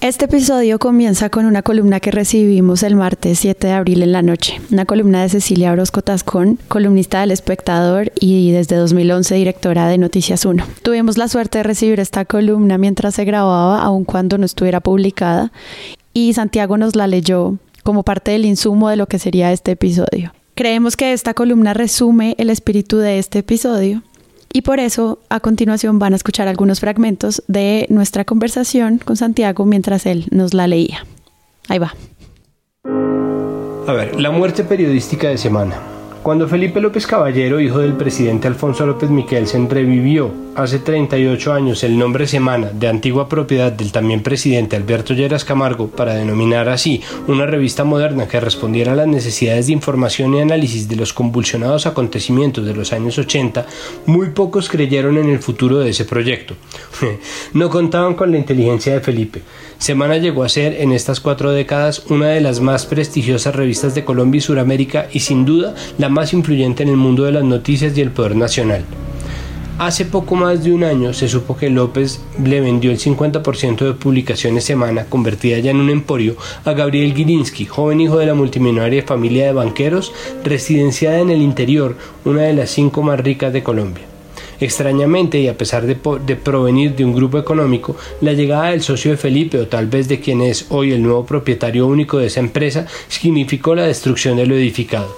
Este episodio comienza con una columna que recibimos el martes 7 de abril en la noche. Una columna de Cecilia Orozco Tascón, columnista del Espectador y desde 2011 directora de Noticias 1. Tuvimos la suerte de recibir esta columna mientras se grababa, aun cuando no estuviera publicada, y Santiago nos la leyó como parte del insumo de lo que sería este episodio. Creemos que esta columna resume el espíritu de este episodio y por eso a continuación van a escuchar algunos fragmentos de nuestra conversación con Santiago mientras él nos la leía. Ahí va. A ver, la muerte periodística de semana. Cuando Felipe López Caballero, hijo del presidente Alfonso López Miquelsen, revivió hace 38 años el nombre Semana de antigua propiedad del también presidente Alberto Lleras Camargo para denominar así una revista moderna que respondiera a las necesidades de información y análisis de los convulsionados acontecimientos de los años 80, muy pocos creyeron en el futuro de ese proyecto. no contaban con la inteligencia de Felipe. Semana llegó a ser en estas cuatro décadas una de las más prestigiosas revistas de Colombia y Sudamérica y sin duda la más influyente en el mundo de las noticias y el poder nacional. Hace poco más de un año se supo que López le vendió el 50% de publicaciones semana, convertida ya en un emporio, a Gabriel Gilinski, joven hijo de la multimillonaria familia de banqueros, residenciada en el interior, una de las cinco más ricas de Colombia. Extrañamente, y a pesar de, provenir de un grupo económico, la llegada del socio de Felipe, o tal vez de quien es hoy el nuevo propietario único de esa empresa, significó la destrucción de lo edificado.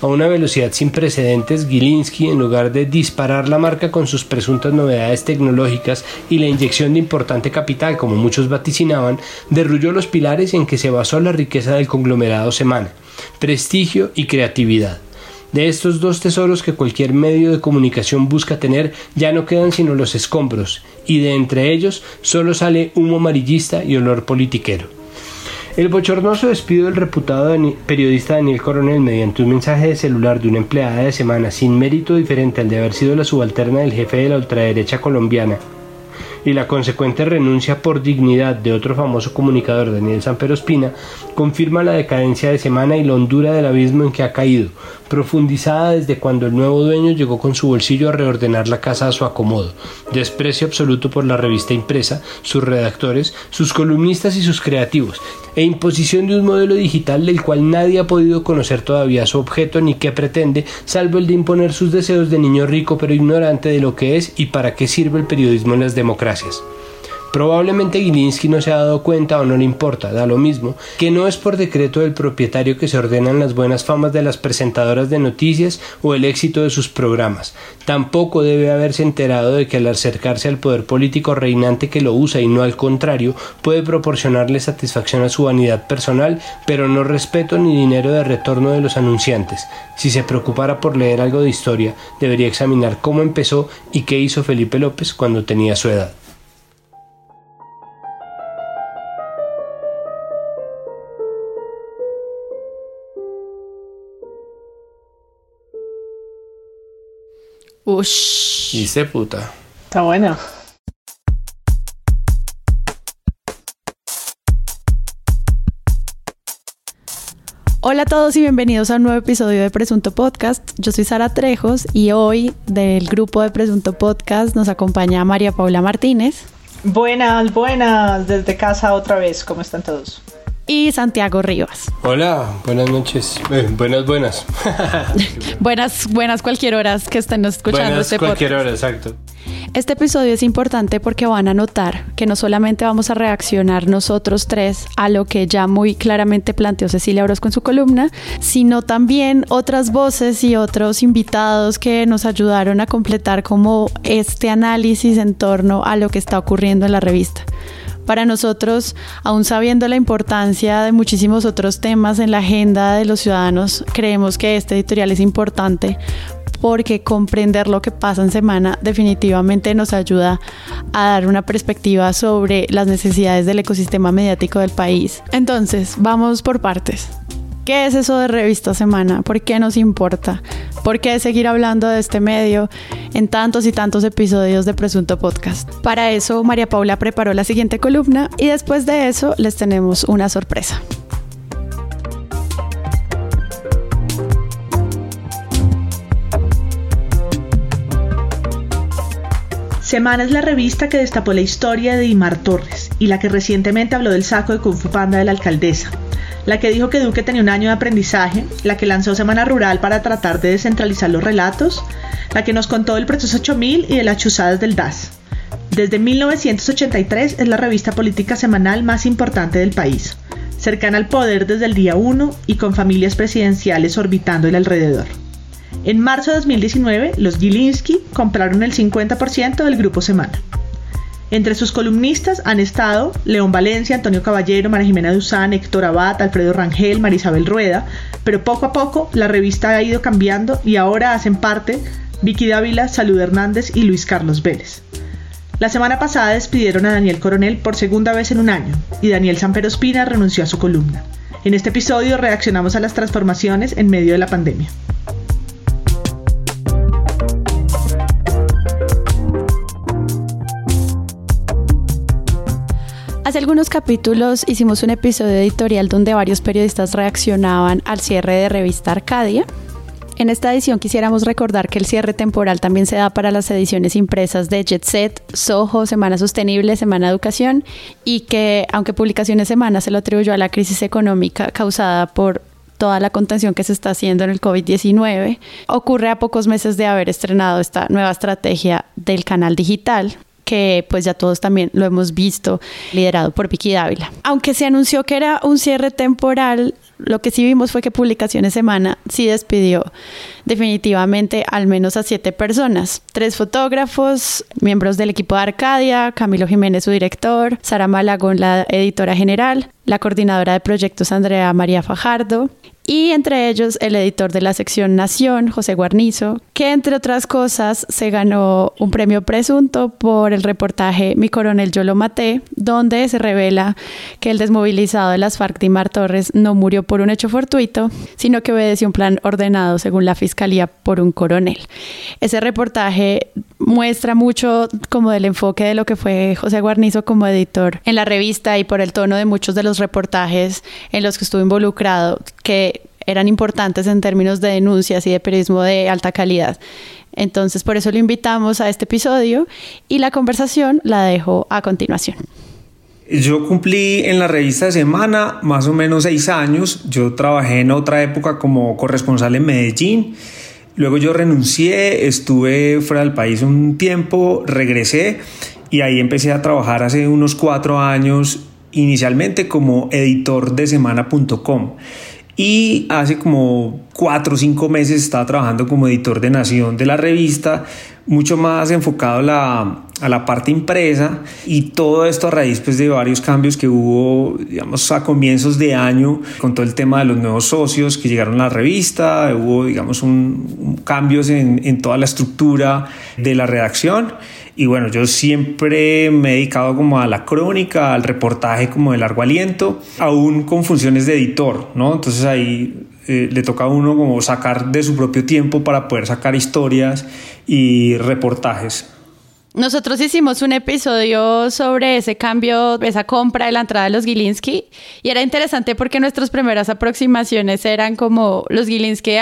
A una velocidad sin precedentes, Gilinski, en lugar de disparar la marca con sus presuntas novedades tecnológicas y la inyección de importante capital, como muchos vaticinaban, derrulló los pilares en que se basó la riqueza del conglomerado Semana, prestigio y creatividad. De estos dos tesoros que cualquier medio de comunicación busca tener, ya no quedan sino los escombros, y de entre ellos solo sale humo amarillista y olor politiquero. El bochornoso despido del reputado periodista Daniel Coronel mediante un mensaje de celular de una empleada de semana sin mérito diferente al de haber sido la subalterna del jefe de la ultraderecha colombiana y la consecuente renuncia por dignidad de otro famoso comunicador, Daniel Espina, confirma la decadencia de semana y la hondura del abismo en que ha caído, profundizada desde cuando el nuevo dueño llegó con su bolsillo a reordenar la casa a su acomodo, desprecio absoluto por la revista impresa, sus redactores, sus columnistas y sus creativos, e imposición de un modelo digital del cual nadie ha podido conocer todavía su objeto ni qué pretende, salvo el de imponer sus deseos de niño rico pero ignorante de lo que es y para qué sirve el periodismo en las democracias. Probablemente Gilinski no se ha dado cuenta o no le importa, da lo mismo, que no es por decreto del propietario que se ordenan las buenas famas de las presentadoras de noticias o el éxito de sus programas. Tampoco debe haberse enterado de que al acercarse al poder político reinante que lo usa y no al contrario, puede proporcionarle satisfacción a su vanidad personal, pero no respeto ni dinero de retorno de los anunciantes. Si se preocupara por leer algo de historia, debería examinar cómo empezó y qué hizo Felipe López cuando tenía su edad. Ush. Dice puta. Está bueno. Hola a todos y bienvenidos a un nuevo episodio de Presunto Podcast. Yo soy Sara Trejos y hoy del grupo de Presunto Podcast nos acompaña María Paula Martínez. Buenas, buenas, desde casa otra vez. ¿Cómo están todos? Y Santiago Rivas. Hola, buenas noches. Eh, buenas, buenas. buenas, buenas cualquier horas que estén escuchando buenas este cualquier hora, exacto. Este episodio es importante porque van a notar que no solamente vamos a reaccionar nosotros tres a lo que ya muy claramente planteó Cecilia Orozco en su columna, sino también otras voces y otros invitados que nos ayudaron a completar como este análisis en torno a lo que está ocurriendo en la revista. Para nosotros, aún sabiendo la importancia de muchísimos otros temas en la agenda de los ciudadanos, creemos que este editorial es importante porque comprender lo que pasa en semana definitivamente nos ayuda a dar una perspectiva sobre las necesidades del ecosistema mediático del país. Entonces, vamos por partes. ¿Qué es eso de revista semana? ¿Por qué nos importa? ¿Por qué seguir hablando de este medio en tantos y tantos episodios de Presunto Podcast? Para eso, María Paula preparó la siguiente columna y después de eso les tenemos una sorpresa. Semana es la revista que destapó la historia de Imar Torres y la que recientemente habló del saco de Kung Fu Panda de la alcaldesa, la que dijo que Duque tenía un año de aprendizaje, la que lanzó Semana Rural para tratar de descentralizar los relatos, la que nos contó del proceso 8000 y de las chuzadas del DAS. Desde 1983 es la revista política semanal más importante del país, cercana al poder desde el día 1 y con familias presidenciales orbitando el alrededor. En marzo de 2019, los Gilinski compraron el 50% del grupo Semana. Entre sus columnistas han estado León Valencia, Antonio Caballero, María Jimena Duzán, Héctor Abad, Alfredo Rangel, Marisabel Rueda, pero poco a poco la revista ha ido cambiando y ahora hacen parte Vicky Dávila, Salud Hernández y Luis Carlos Vélez. La semana pasada despidieron a Daniel Coronel por segunda vez en un año y Daniel Sanpero Espina renunció a su columna. En este episodio reaccionamos a las transformaciones en medio de la pandemia. Hace algunos capítulos hicimos un episodio editorial donde varios periodistas reaccionaban al cierre de revista Arcadia. En esta edición quisiéramos recordar que el cierre temporal también se da para las ediciones impresas de Jet Set, Soho, Semana Sostenible, Semana Educación y que aunque Publicaciones Semana se lo atribuyó a la crisis económica causada por toda la contención que se está haciendo en el COVID-19, ocurre a pocos meses de haber estrenado esta nueva estrategia del canal digital que pues ya todos también lo hemos visto, liderado por Vicky Dávila. Aunque se anunció que era un cierre temporal, lo que sí vimos fue que Publicaciones Semana sí despidió definitivamente al menos a siete personas. Tres fotógrafos, miembros del equipo de Arcadia, Camilo Jiménez, su director, Sara Malagón, la editora general, la coordinadora de proyectos Andrea María Fajardo y entre ellos el editor de la sección Nación, José Guarnizo, que entre otras cosas se ganó un premio presunto por el reportaje Mi coronel yo lo maté, donde se revela que el desmovilizado de las FARC Dimar Torres no murió por un hecho fortuito, sino que obedeció un plan ordenado según la fiscalía por un coronel. Ese reportaje muestra mucho como del enfoque de lo que fue José Guarnizo como editor en la revista y por el tono de muchos de los reportajes en los que estuvo involucrado, que eran importantes en términos de denuncias y de periodismo de alta calidad. Entonces, por eso lo invitamos a este episodio y la conversación la dejo a continuación. Yo cumplí en la revista de Semana más o menos seis años. Yo trabajé en otra época como corresponsal en Medellín. Luego yo renuncié, estuve fuera del país un tiempo, regresé y ahí empecé a trabajar hace unos cuatro años inicialmente como editor de semana.com y hace como cuatro o cinco meses estaba trabajando como editor de Nación de la revista, mucho más enfocado la, a la parte impresa y todo esto a raíz pues, de varios cambios que hubo, digamos, a comienzos de año con todo el tema de los nuevos socios que llegaron a la revista, hubo, digamos, cambios en, en toda la estructura de la redacción y bueno, yo siempre me he dedicado como a la crónica, al reportaje como de largo aliento, aún con funciones de editor, ¿no? Entonces ahí eh, le toca a uno como sacar de su propio tiempo para poder sacar historias y reportajes. Nosotros hicimos un episodio sobre ese cambio, esa compra de la entrada de los Gilinski y era interesante porque nuestras primeras aproximaciones eran como los Gilinski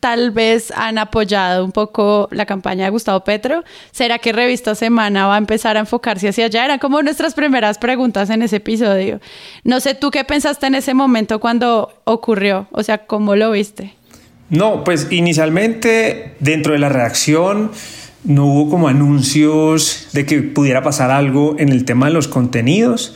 tal vez han apoyado un poco la campaña de Gustavo Petro. ¿Será que Revista Semana va a empezar a enfocarse hacia allá? Eran como nuestras primeras preguntas en ese episodio. No sé, ¿tú qué pensaste en ese momento cuando ocurrió? O sea, ¿cómo lo viste? No, pues inicialmente dentro de la redacción no hubo como anuncios de que pudiera pasar algo en el tema de los contenidos.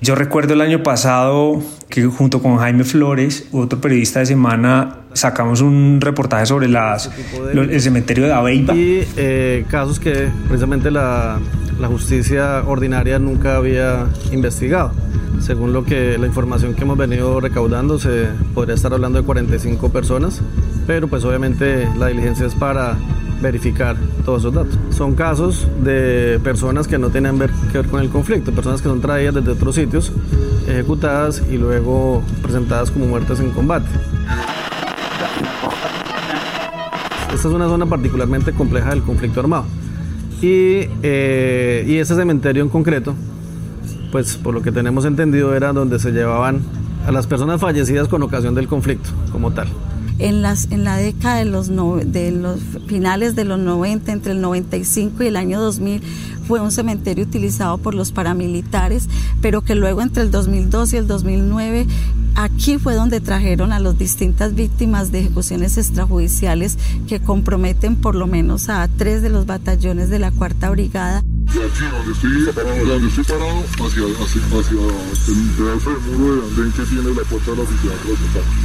Yo recuerdo el año pasado que junto con Jaime Flores, otro periodista de semana, sacamos un reportaje sobre las, el cementerio de Aveiva. Y eh, casos que precisamente la, la justicia ordinaria nunca había investigado. Según lo que la información que hemos venido recaudando, se podría estar hablando de 45 personas, pero pues obviamente la diligencia es para verificar todos esos datos. Son casos de personas que no tienen que ver con el conflicto, personas que son traídas desde otros sitios, ejecutadas y luego presentadas como muertes en combate. Esta es una zona particularmente compleja del conflicto armado. Y, eh, y ese cementerio en concreto, pues por lo que tenemos entendido era donde se llevaban a las personas fallecidas con ocasión del conflicto como tal. En, las, en la década de los, de los finales de los 90, entre el 95 y el año 2000, fue un cementerio utilizado por los paramilitares, pero que luego entre el 2002 y el 2009 aquí fue donde trajeron a las distintas víctimas de ejecuciones extrajudiciales que comprometen por lo menos a tres de los batallones de la Cuarta Brigada. Y aquí donde estoy parado, donde estoy parado hacia, hacia, hacia el pedazo de muro de andén que tiene la puerta de la oficina.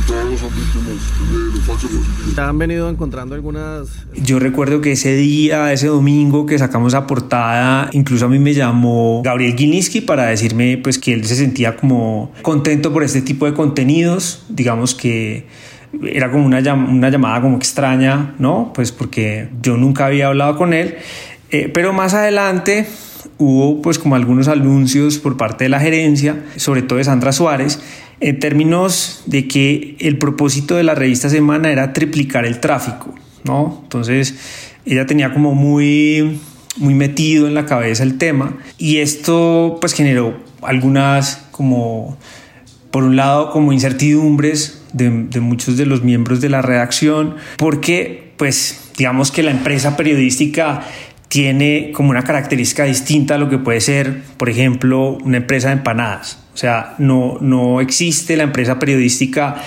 Todos son víctimas de los falsos positivos. ¿Han venido encontrando algunas...? Yo recuerdo que ese día, ese domingo que sacamos la portada, incluso a mí me llamó Gabriel Gilinski para decirme pues que él se sentía como contento por este tipo de contenidos, digamos que era como una, una llamada como extraña, ¿no? Pues porque yo nunca había hablado con él eh, pero más adelante hubo pues como algunos anuncios por parte de la gerencia, sobre todo de Sandra Suárez, en términos de que el propósito de la revista Semana era triplicar el tráfico, ¿no? Entonces ella tenía como muy muy metido en la cabeza el tema y esto pues generó algunas como por un lado como incertidumbres de, de muchos de los miembros de la redacción porque pues digamos que la empresa periodística tiene como una característica distinta a lo que puede ser, por ejemplo, una empresa de empanadas. O sea, no, no existe la empresa periodística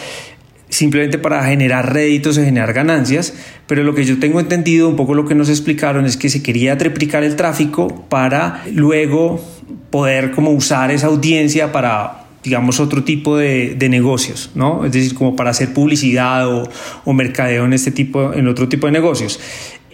simplemente para generar réditos o generar ganancias, pero lo que yo tengo entendido, un poco lo que nos explicaron es que se quería triplicar el tráfico para luego poder como usar esa audiencia para digamos, otro tipo de, de, negocios, ¿no? Es decir, como para hacer publicidad o, o mercadeo en este tipo, en otro tipo de negocios.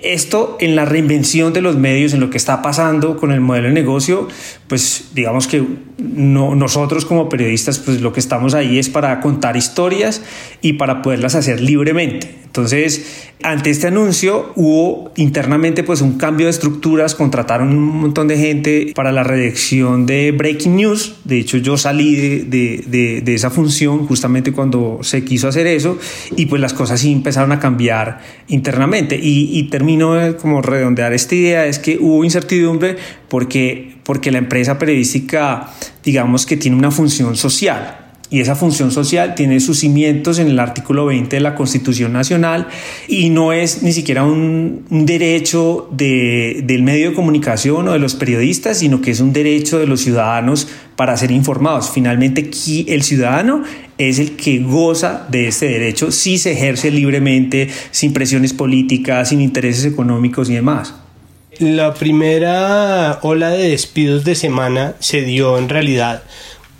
Esto en la reinvención de los medios, en lo que está pasando con el modelo de negocio, pues digamos que no, nosotros como periodistas, pues lo que estamos ahí es para contar historias y para poderlas hacer libremente. Entonces, ante este anuncio hubo internamente pues un cambio de estructuras, contrataron un montón de gente para la redacción de Breaking News. De hecho, yo salí de, de, de, esa función justamente cuando se quiso hacer eso y pues las cosas sí empezaron a cambiar internamente. Y, y termino de como redondear esta idea, es que hubo incertidumbre porque, porque la empresa periodística digamos que tiene una función social y esa función social tiene sus cimientos en el artículo 20 de la Constitución Nacional y no es ni siquiera un, derecho de, del medio de comunicación o de los periodistas, sino que es un derecho de los ciudadanos para ser informados. Finalmente, el ciudadano es el que goza de este derecho si se ejerce libremente, sin presiones políticas, sin intereses económicos y demás. La primera ola de despidos de semana se dio en realidad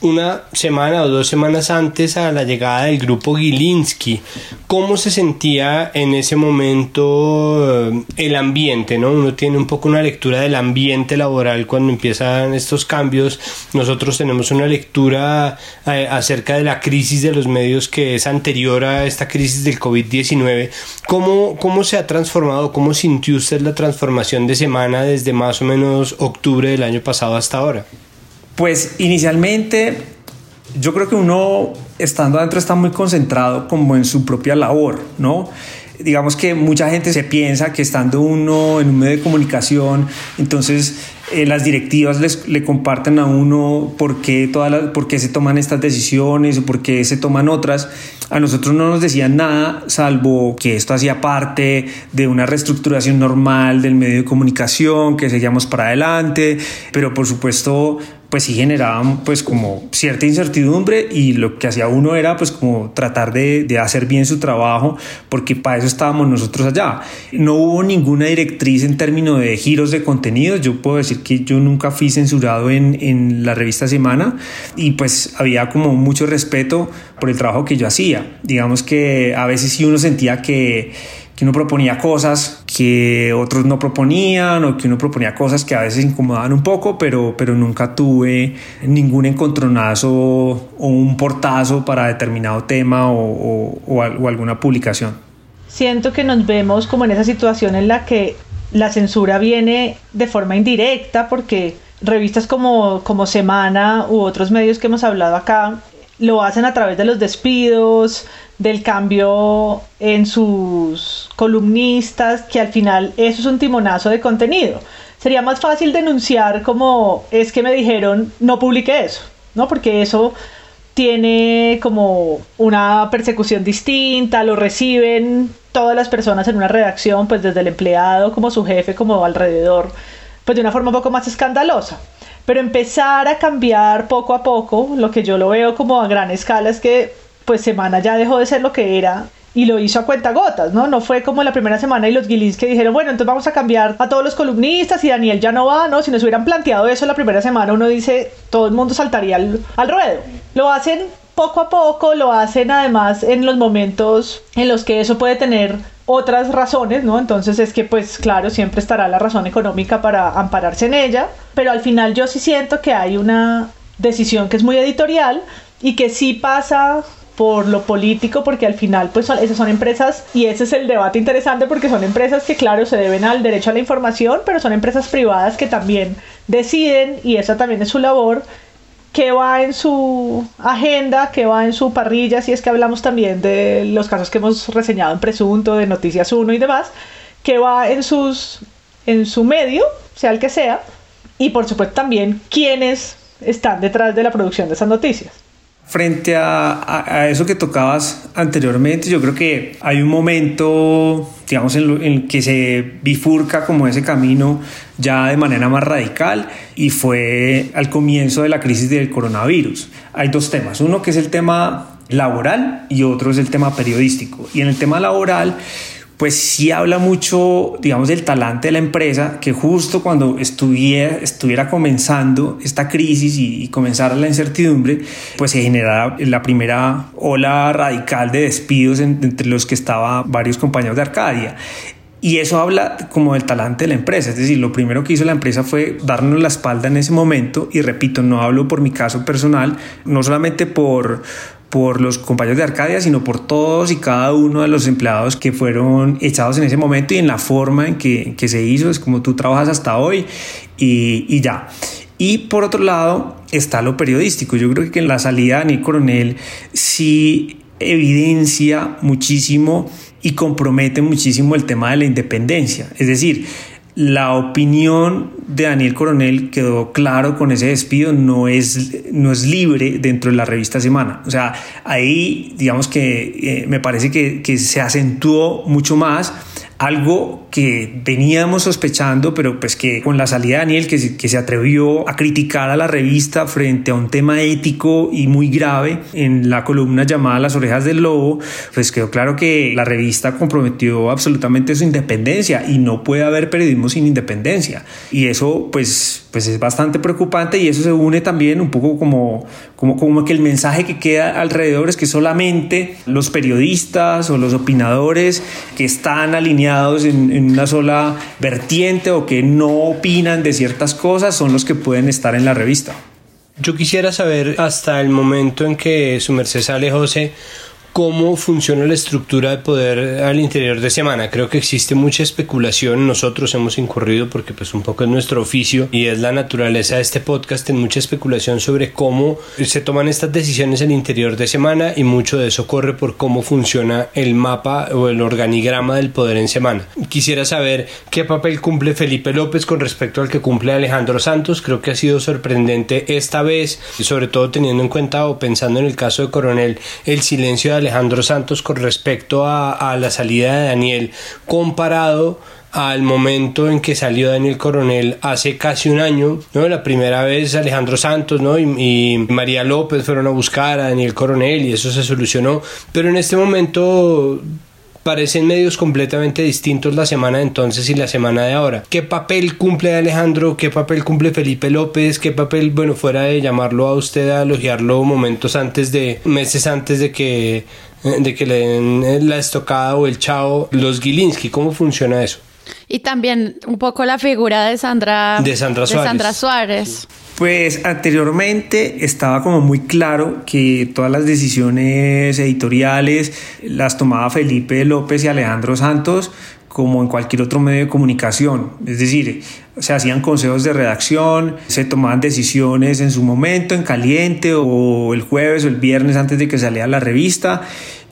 una semana o dos semanas antes a la llegada del grupo Gilinski. ¿Cómo se sentía en ese momento eh, el ambiente? ¿no? Uno tiene un poco una lectura del ambiente laboral cuando empiezan estos cambios. Nosotros tenemos una lectura eh, acerca de la crisis de los medios que es anterior a esta crisis del COVID-19. ¿Cómo, ¿Cómo se ha transformado? ¿Cómo sintió usted la transformación de semana desde más o menos octubre del año pasado hasta ahora? Pues inicialmente yo creo que uno estando adentro está muy concentrado como en su propia labor, ¿no? Digamos que mucha gente se piensa que estando uno en un medio de comunicación, entonces eh, las directivas les, le comparten a uno por qué, todas las, por qué se toman estas decisiones o por qué se toman otras. A nosotros no nos decían nada, salvo que esto hacía parte de una reestructuración normal del medio de comunicación, que seguíamos para adelante, pero por supuesto pues sí generaban pues como cierta incertidumbre y lo que hacía uno era pues como tratar de, de, hacer bien su trabajo porque para eso estábamos nosotros allá. No hubo ninguna directriz en términos de giros de contenidos, yo puedo decir que yo nunca fui censurado en, en la revista Semana y pues había como mucho respeto por el trabajo que yo hacía. Digamos que a veces sí uno sentía que que uno proponía cosas que otros no proponían o que uno proponía cosas que a veces incomodaban un poco, pero, pero nunca tuve ningún encontronazo o un portazo para determinado tema o, o, alguna publicación. Siento que nos vemos como en esa situación en la que la censura viene de forma indirecta porque revistas como, como Semana u otros medios que hemos hablado acá lo hacen a través de los despidos, del cambio en sus columnistas, que al final eso es un timonazo de contenido. Sería más fácil denunciar como es que me dijeron no publique eso, ¿no? Porque eso tiene como una persecución distinta, lo reciben todas las personas en una redacción, pues desde el empleado como su jefe, como alrededor, pues de una forma un poco más escandalosa. Pero empezar a cambiar poco a poco, lo que yo lo veo como a gran escala es que pues Semana ya dejó de ser lo que era y lo hizo a cuenta gotas, ¿no? No fue como la primera semana y los guilins que dijeron, bueno, entonces vamos a cambiar a todos los columnistas y Daniel ya no va, ¿no? Si nos hubieran planteado eso la primera semana, uno dice, todo el mundo saltaría al, al ruedo. Lo hacen poco a poco, lo hacen además en los momentos en los que eso puede tener otras razones, ¿no? Entonces es que pues claro, siempre estará la razón económica para ampararse en ella, pero al final yo sí siento que hay una decisión que es muy editorial y que sí pasa por lo político, porque al final, pues esas son empresas, y ese es el debate interesante, porque son empresas que, claro, se deben al derecho a la información, pero son empresas privadas que también deciden, y esa también es su labor, qué va en su agenda, qué va en su parrilla, si es que hablamos también de los casos que hemos reseñado en Presunto, de Noticias 1 y demás, qué va en, sus, en su medio, sea el que sea, y por supuesto también quiénes están detrás de la producción de esas noticias. Frente a, eso que tocabas anteriormente, yo creo que hay un momento, digamos, en, el que se bifurca como ese camino ya de manera más radical y fue al comienzo de la crisis del coronavirus. Hay dos temas, uno que es el tema laboral y otro es el tema periodístico. Y en el tema laboral, pues sí habla mucho, digamos, del talante de la empresa, que justo cuando estuviera, estuviera comenzando esta crisis y, comenzara la incertidumbre, pues se generara la primera ola radical de despidos entre los que estaban varios compañeros de Arcadia. Y eso habla como del talante de la empresa, es decir, lo primero que hizo la empresa fue darnos la espalda en ese momento y repito, no hablo por mi caso personal, no solamente por por los compañeros de Arcadia, sino por todos y cada uno de los empleados que fueron echados en ese momento y en la forma en que, que se hizo, es como tú trabajas hasta hoy y, y, ya. Y por otro lado está lo periodístico. Yo creo que en la salida de Daniel Coronel sí evidencia muchísimo y compromete muchísimo el tema de la independencia. Es decir, la opinión de Daniel Coronel quedó claro con ese despido, no es, no es libre dentro de la revista Semana. O sea, ahí digamos que eh, me parece que, que se acentuó mucho más algo que veníamos sospechando, pero pues que con la salida de Daniel, que que se atrevió a criticar a la revista frente a un tema ético y muy grave en la columna llamada Las orejas del lobo, pues quedó claro que la revista comprometió absolutamente su independencia y no puede haber periodismo sin independencia. Y eso pues, pues es bastante preocupante y eso se une también un poco como, como, como que el mensaje que queda alrededor es que solamente los periodistas o los opinadores que están alineados en, una sola vertiente o que no opinan de ciertas cosas son los que pueden estar en la revista. Yo quisiera saber hasta el momento en que su merced sale, José, cómo funciona la estructura de poder al interior de semana. Creo que existe mucha especulación. Nosotros hemos incurrido porque pues un poco es nuestro oficio y es la naturaleza de este podcast en mucha especulación sobre cómo se toman estas decisiones al interior de semana y mucho de eso corre por cómo funciona el mapa o el organigrama del poder en semana. Quisiera saber qué papel cumple Felipe López con respecto al que cumple Alejandro Santos. Creo que ha sido sorprendente esta vez, sobre todo teniendo en cuenta o pensando en el caso de Coronel, el silencio de Alejandro Santos con respecto a, la salida de Daniel comparado al momento en que salió Daniel Coronel hace casi un año, ¿no? La primera vez Alejandro Santos, ¿no? Y, María López fueron a buscar a Daniel Coronel y eso se solucionó, pero en este momento parecen medios completamente distintos la semana de entonces y la semana de ahora. ¿Qué papel cumple Alejandro? ¿Qué papel cumple Felipe López? ¿Qué papel, bueno, fuera de llamarlo a usted a elogiarlo momentos antes de, meses antes de que, de que le den la estocada o el chao, los Gilinski? ¿Cómo funciona eso? Y también un poco la figura de Sandra, de Sandra Suárez. De Sandra Suárez. Pues anteriormente estaba como muy claro que todas las decisiones editoriales las tomaba Felipe López y Alejandro Santos como en cualquier otro medio de comunicación. Es decir, se hacían consejos de redacción, se tomaban decisiones en su momento, en caliente o el jueves o el viernes antes de que saliera la revista.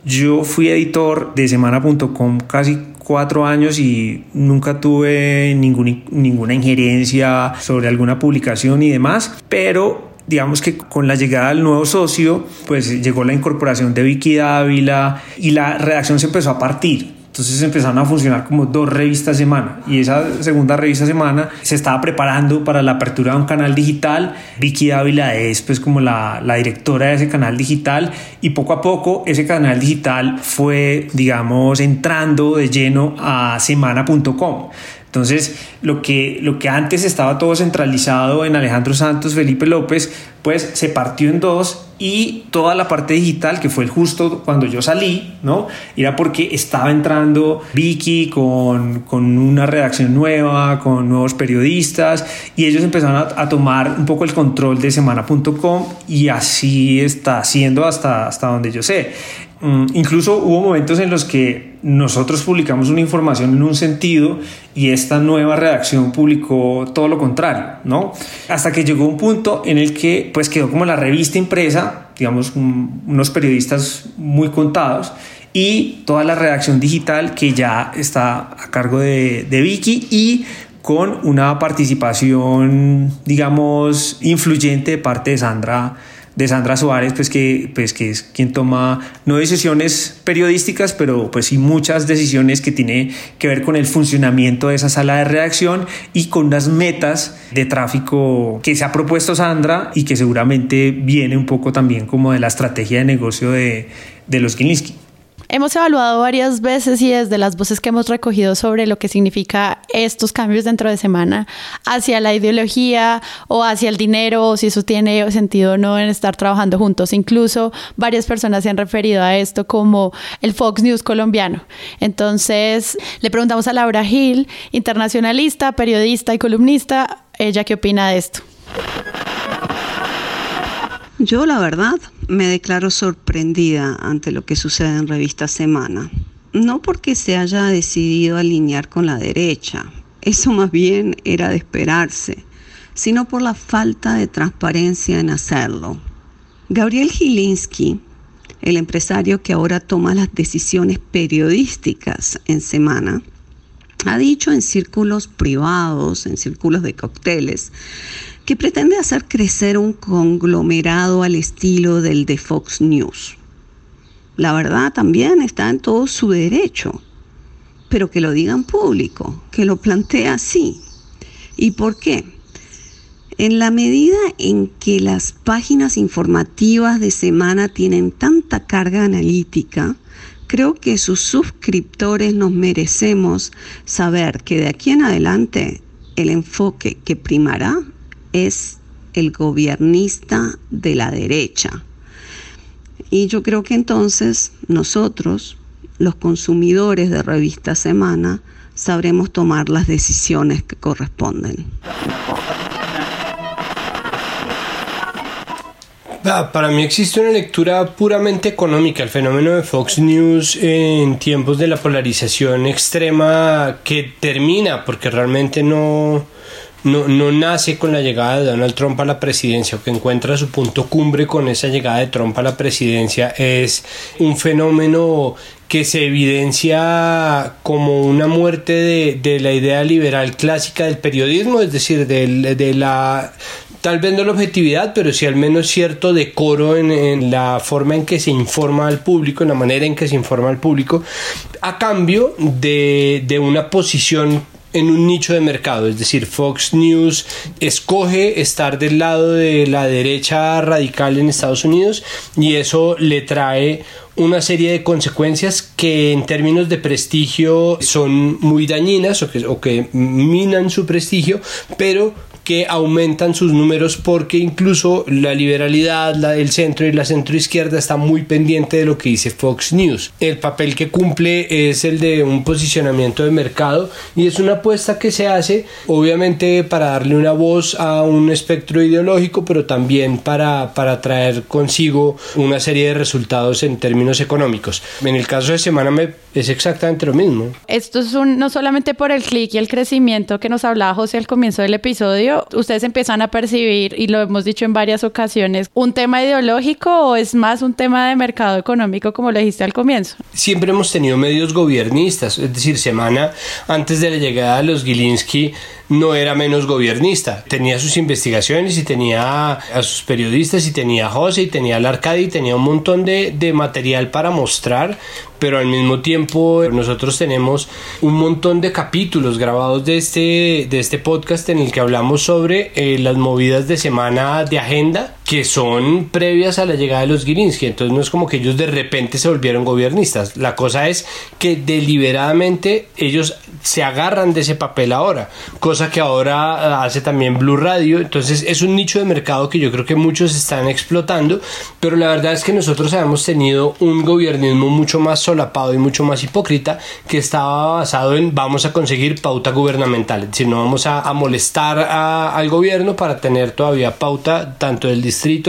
Yo fui editor de semana.com casi cuatro años y nunca tuve ninguna injerencia sobre alguna publicación y demás, pero digamos que con la llegada del nuevo socio, pues llegó la incorporación de Vicky Dávila y la redacción se empezó a partir. Entonces empezaron a funcionar como dos revistas semana y esa segunda revista semana se estaba preparando para la apertura de un canal digital. Vicky Dávila es pues como la, la directora de ese canal digital y poco a poco ese canal digital fue digamos entrando de lleno a semana.com. Entonces, lo que, lo que antes estaba todo centralizado en Alejandro Santos, Felipe López, pues se partió en dos y toda la parte digital, que fue justo cuando yo salí, ¿no? Era porque estaba entrando Vicky con, con una redacción nueva, con nuevos periodistas y ellos empezaron a, a tomar un poco el control de semana.com y así está siendo hasta, hasta donde yo sé. Mm, incluso hubo momentos en los que nosotros publicamos una información en un sentido y esta nueva redacción publicó todo lo contrario, ¿no? Hasta que llegó un punto en el que pues quedó como la revista impresa, digamos, unos periodistas muy contados y toda la redacción digital que ya está a cargo de, de Vicky y con una participación, digamos, influyente de parte de Sandra de Sandra Suárez, pues que, pues que es quien toma no decisiones periodísticas, pero pues sí muchas decisiones que tiene que ver con el funcionamiento de esa sala de redacción y con las metas de tráfico que se ha propuesto Sandra y que seguramente viene un poco también como de la estrategia de negocio de, de los Gilinski. Hemos evaluado varias veces y desde las voces que hemos recogido sobre lo que significa estos cambios dentro de semana hacia la ideología o hacia el dinero o si eso tiene sentido o no en estar trabajando juntos. Incluso varias personas se han referido a esto como el Fox News colombiano. Entonces le preguntamos a Laura Gil, internacionalista, periodista y columnista, ella qué opina de esto. Yo la verdad me declaro sorprendida ante lo que sucede en Revista Semana. No porque se haya decidido alinear con la derecha, eso más bien era de esperarse, sino por la falta de transparencia en hacerlo. Gabriel Gilinski, el empresario que ahora toma las decisiones periodísticas en Semana, ha dicho en círculos privados, en círculos de cócteles, que pretende hacer crecer un conglomerado al estilo del de Fox News. La verdad también está en todo su derecho, pero que lo digan público, que lo plantee así. ¿Y por qué? En la medida en que las páginas informativas de semana tienen tanta carga analítica, creo que sus suscriptores nos merecemos saber que de aquí en adelante el enfoque que primará es el gobiernista de la derecha. Y yo creo que entonces nosotros, los consumidores de Revista Semana, sabremos tomar las decisiones que corresponden. Para mí existe una lectura puramente económica. El fenómeno de Fox News en tiempos de la polarización extrema que termina, porque realmente no, no, no, nace con la llegada de Donald Trump a la presidencia. O que encuentra su punto cumbre con esa llegada de Trump a la presidencia es un fenómeno que se evidencia como una muerte de, la idea liberal clásica del periodismo, es decir, de, la tal vez no la objetividad, pero sí al menos cierto decoro en, en, la forma en que se informa al público, en la manera en que se informa al público, a cambio de, de una posición en un nicho de mercado, es decir, Fox News escoge estar del lado de la derecha radical en Estados Unidos y eso le trae una serie de consecuencias que en términos de prestigio son muy dañinas o que, minan su prestigio, pero que aumentan sus números porque incluso la liberalidad, la del centro y la centroizquierda está muy pendiente de lo que dice Fox News. El papel que cumple es el de un posicionamiento de mercado y es una apuesta que se hace obviamente para darle una voz a un espectro ideológico pero también para, para traer consigo una serie de resultados en términos económicos. En el caso de Semana me es exactamente lo mismo. Esto es un, no solamente por el clic y el crecimiento que nos hablaba José al comienzo del episodio, ustedes empiezan a percibir, y lo hemos dicho en varias ocasiones, un tema ideológico o es más un tema de mercado económico, como lo dijiste al comienzo? Siempre hemos tenido medios gobiernistas, es decir, semana antes de la llegada de los Gilinski no era menos gobernista. Tenía sus investigaciones y tenía a sus periodistas y tenía a José y tenía al Arcadi y tenía un montón de, de material para mostrar, pero al mismo tiempo nosotros tenemos un montón de capítulos grabados de este, de este podcast en el que hablamos sobre eh, las movidas de semana de agenda que son previas a la llegada de los Gilinski. Entonces no es como que ellos de repente se volvieron gobiernistas. La cosa es que deliberadamente ellos se agarran de ese papel ahora, cosa que ahora hace también Blue Radio. Entonces es un nicho de mercado que yo creo que muchos están explotando, pero la verdad es que nosotros habíamos tenido un gobiernismo mucho más solapado y mucho más hipócrita que estaba basado en vamos a conseguir pauta gubernamental, decir, no vamos a, molestar al gobierno para tener todavía pauta tanto del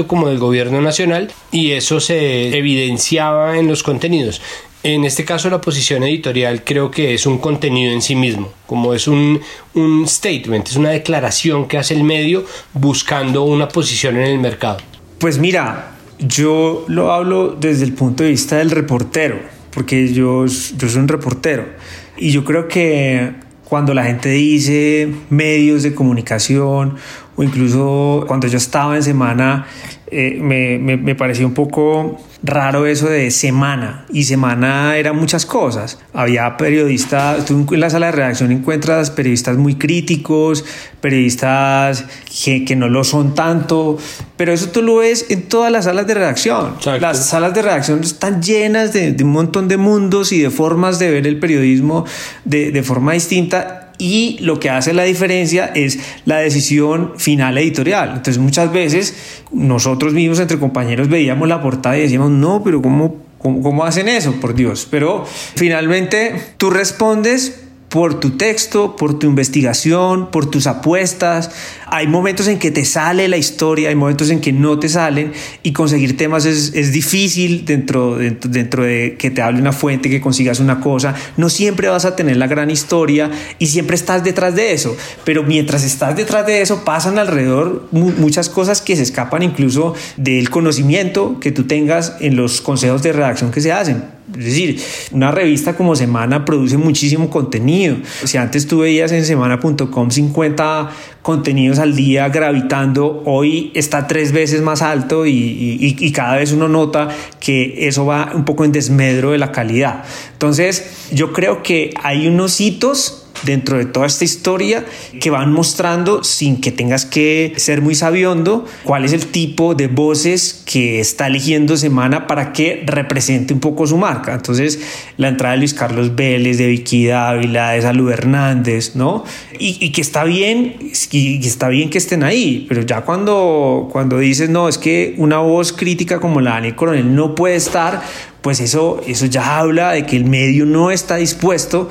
como del gobierno nacional y eso se evidenciaba en los contenidos. En este caso la posición editorial creo que es un contenido en sí mismo, como es un, un statement, es una declaración que hace el medio buscando una posición en el mercado. Pues mira, yo lo hablo desde el punto de vista del reportero porque yo, yo soy un reportero y yo creo que cuando la gente dice medios de comunicación o incluso cuando yo estaba en semana, eh, me, me, me pareció un poco raro eso de semana y semana eran muchas cosas. Había periodistas, tú en la sala de redacción encuentras periodistas muy críticos, periodistas que, que, no lo son tanto, pero eso tú lo ves en todas las salas de redacción. Las salas de redacción están llenas de, de, un montón de mundos y de formas de ver el periodismo de, de forma distinta y lo que hace la diferencia es la decisión final editorial. Entonces muchas veces nosotros mismos entre compañeros veíamos la portada y decíamos, no, pero ¿cómo, cómo, hacen eso? Por Dios. Pero finalmente tú respondes por tu texto, por tu investigación, por tus apuestas. Hay momentos en que te sale la historia, hay momentos en que no te salen y conseguir temas es, es difícil dentro, dentro, dentro, de que te hable una fuente, que consigas una cosa. No siempre vas a tener la gran historia y siempre estás detrás de eso, pero mientras estás detrás de eso pasan alrededor muchas cosas que se escapan incluso del conocimiento que tú tengas en los consejos de redacción que se hacen. Es decir, una revista como Semana produce muchísimo contenido. Si antes tú veías en semana.com 50 contenidos al día gravitando, hoy está tres veces más alto y, y, y, cada vez uno nota que eso va un poco en desmedro de la calidad. Entonces, yo creo que hay unos hitos dentro de toda esta historia que van mostrando sin que tengas que ser muy sabiondo cuál es el tipo de voces que está eligiendo Semana para que represente un poco su marca. Entonces, la entrada de Luis Carlos Vélez, de Vicky Dávila, de Salud Hernández, ¿no? Y, y que está bien, y, está bien que estén ahí, pero ya cuando, cuando dices, no, es que una voz crítica como la de Daniel Coronel no puede estar, pues eso, eso ya habla de que el medio no está dispuesto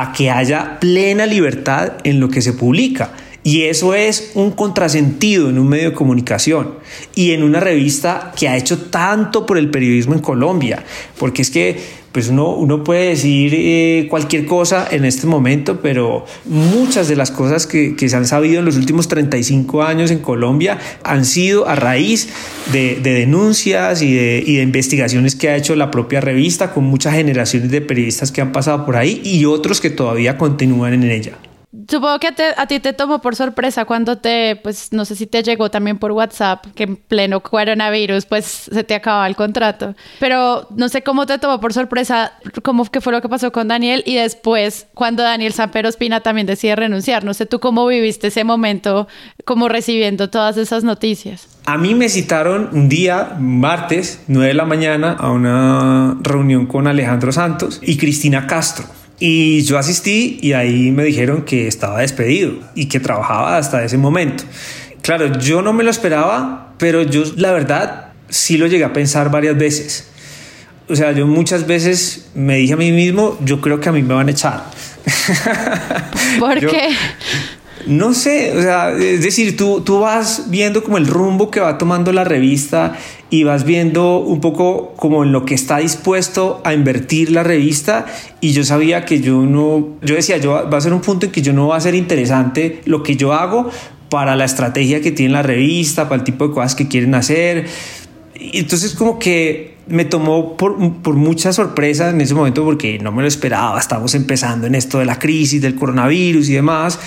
a que haya plena libertad en lo que se publica. Y eso es un contrasentido en un medio de comunicación y en una revista que ha hecho tanto por el periodismo en Colombia. Porque es que pues uno, uno puede decir eh, cualquier cosa en este momento, pero muchas de las cosas que, que, se han sabido en los últimos 35 años en Colombia han sido a raíz de, de denuncias y de, y de, investigaciones que ha hecho la propia revista con muchas generaciones de periodistas que han pasado por ahí y otros que todavía continúan en ella. Supongo que te, a, ti te tomó por sorpresa cuando te, pues no sé si te llegó también por WhatsApp, que en pleno coronavirus, pues se te acababa el contrato. Pero no sé cómo te tomó por sorpresa, cómo que fue lo que pasó con Daniel y después cuando Daniel Sampero Espina también decide renunciar. No sé tú cómo viviste ese momento, como recibiendo todas esas noticias. A mí me citaron un día, martes, 9 de la mañana, a una reunión con Alejandro Santos y Cristina Castro. Y yo asistí y ahí me dijeron que estaba despedido y que trabajaba hasta ese momento. Claro, yo no me lo esperaba, pero yo la verdad sí lo llegué a pensar varias veces. O sea, yo muchas veces me dije a mí mismo, yo creo que a mí me van a echar. ¿Por yo, qué? No sé, o sea, es decir, tú, tú vas viendo como el rumbo que va tomando la revista y vas viendo un poco como en lo que está dispuesto a invertir la revista y yo sabía que yo no, yo decía, yo va a ser un punto en que yo no va a ser interesante lo que yo hago para la estrategia que tiene la revista, para el tipo de cosas que quieren hacer. Y entonces como que me tomó por, por mucha sorpresa en ese momento porque no me lo esperaba, estamos empezando en esto de la crisis, del coronavirus y demás.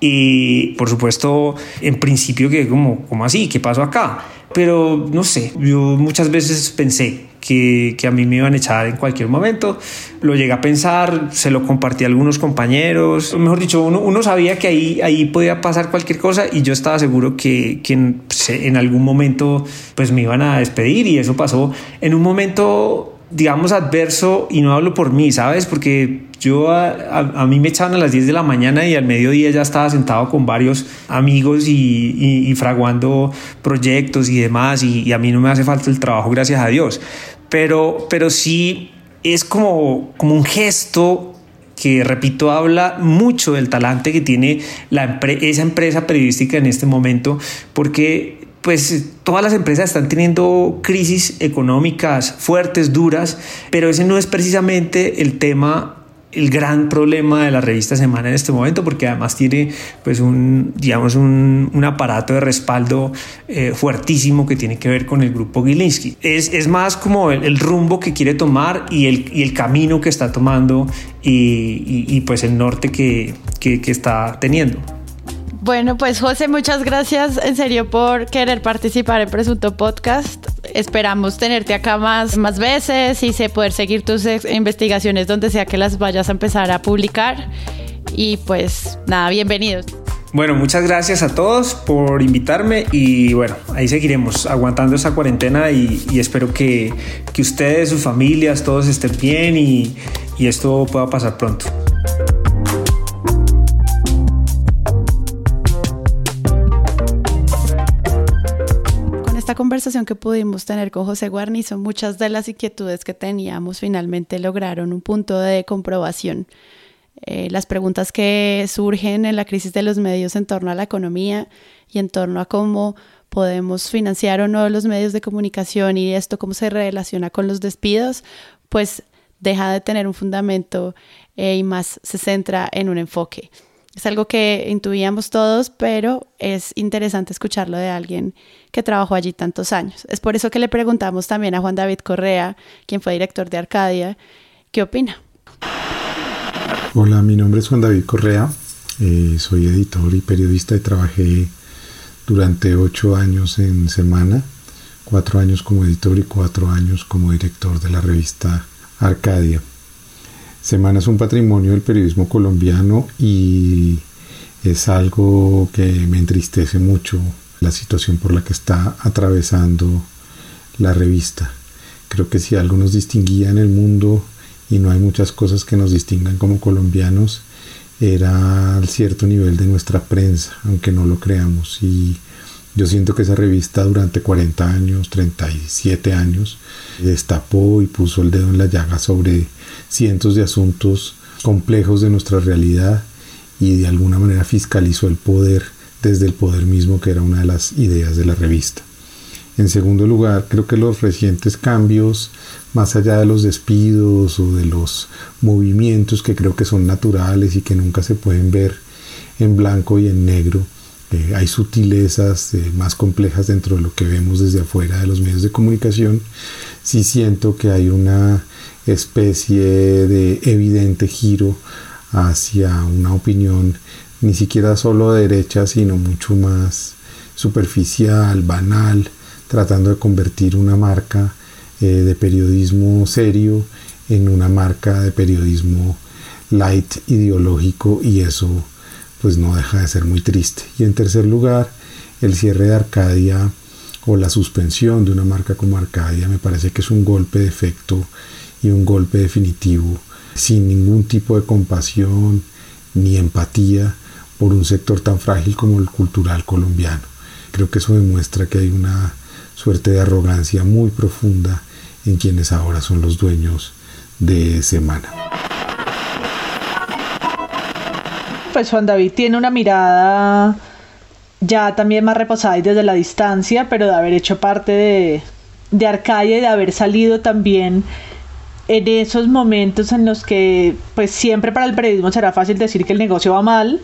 Y por supuesto, en principio que como, como así, ¿qué pasó acá? Pero no sé, yo muchas veces pensé que, que, a mí me iban a echar en cualquier momento. Lo llegué a pensar, se lo compartí a algunos compañeros. Mejor dicho, uno, uno sabía que ahí, ahí podía pasar cualquier cosa y yo estaba seguro que, que en, en algún momento pues me iban a despedir y eso pasó en un momento digamos, adverso, y no hablo por mí, ¿sabes? Porque yo a, a, mí me echaban a las 10 de la mañana y al mediodía ya estaba sentado con varios amigos y, y, y fraguando proyectos y demás, y, y, a mí no me hace falta el trabajo, gracias a Dios. Pero, pero sí es como, como un gesto que, repito, habla mucho del talante que tiene la, esa empresa periodística en este momento, porque pues todas las empresas están teniendo crisis económicas fuertes, duras, pero ese no es precisamente el tema el gran problema de la revista Semana en este momento, porque además tiene pues un, digamos, un, un aparato de respaldo eh, fuertísimo que tiene que ver con el grupo Gilinski. Es, es más como el, rumbo que quiere tomar y el, y el camino que está tomando y pues el norte que, que, que está teniendo. Bueno, pues José, muchas gracias en serio por querer participar en Presunto Podcast. Esperamos tenerte acá más, más veces y se poder seguir tus investigaciones donde sea que las vayas a empezar a publicar. Y pues nada, bienvenidos. Bueno, muchas gracias a todos por invitarme y bueno, ahí seguiremos aguantando esa cuarentena y, espero que, que, ustedes, sus familias, todos estén bien y, y esto pueda pasar pronto. Conversación que pudimos tener con José Guarnizo, muchas de las inquietudes que teníamos finalmente lograron un punto de comprobación. Eh, las preguntas que surgen en la crisis de los medios en torno a la economía y en torno a cómo podemos financiar o no los medios de comunicación y esto cómo se relaciona con los despidos, pues deja de tener un fundamento eh, y más se centra en un enfoque. Es algo que intuíamos todos, pero es interesante escucharlo de alguien que trabajó allí tantos años. Es por eso que le preguntamos también a Juan David Correa, quien fue director de Arcadia, ¿qué opina? Hola, mi nombre es Juan David Correa, eh, soy editor y periodista y trabajé durante ocho años en Semana, cuatro años como editor y cuatro años como director de la revista Arcadia. Semana es un patrimonio del periodismo colombiano y es algo que me entristece mucho la situación por la que está atravesando la revista. Creo que si algo nos distinguía en el mundo y no hay muchas cosas que nos distingan como colombianos, era el cierto nivel de nuestra prensa, aunque no lo creamos. Y yo siento que esa revista durante 40 años, 37 años, destapó y puso el dedo en la llaga sobre cientos de asuntos complejos de nuestra realidad y de alguna manera fiscalizó el poder desde el poder mismo que era una de las ideas de la revista. En segundo lugar, creo que los recientes cambios, más allá de los despidos o de los movimientos que creo que son naturales y que nunca se pueden ver en blanco y en negro, eh, hay sutilezas eh, más complejas dentro de lo que vemos desde afuera de los medios de comunicación, sí siento que hay una especie de evidente giro hacia una opinión ni siquiera solo de derecha, sino mucho más superficial, banal, tratando de convertir una marca eh, de periodismo serio en una marca de periodismo light ideológico y eso pues no deja de ser muy triste. Y en tercer lugar, el cierre de Arcadia o la suspensión de una marca como Arcadia me parece que es un golpe de efecto y un golpe definitivo sin ningún tipo de compasión ni empatía por un sector tan frágil como el cultural colombiano. Creo que eso demuestra que hay una suerte de arrogancia muy profunda en quienes ahora son los dueños de Semana. Pues Juan David tiene una mirada ya también más reposada y desde la distancia, pero de haber hecho parte de, de Arcadia y de haber salido también en esos momentos en los que pues siempre para el periodismo será fácil decir que el negocio va mal,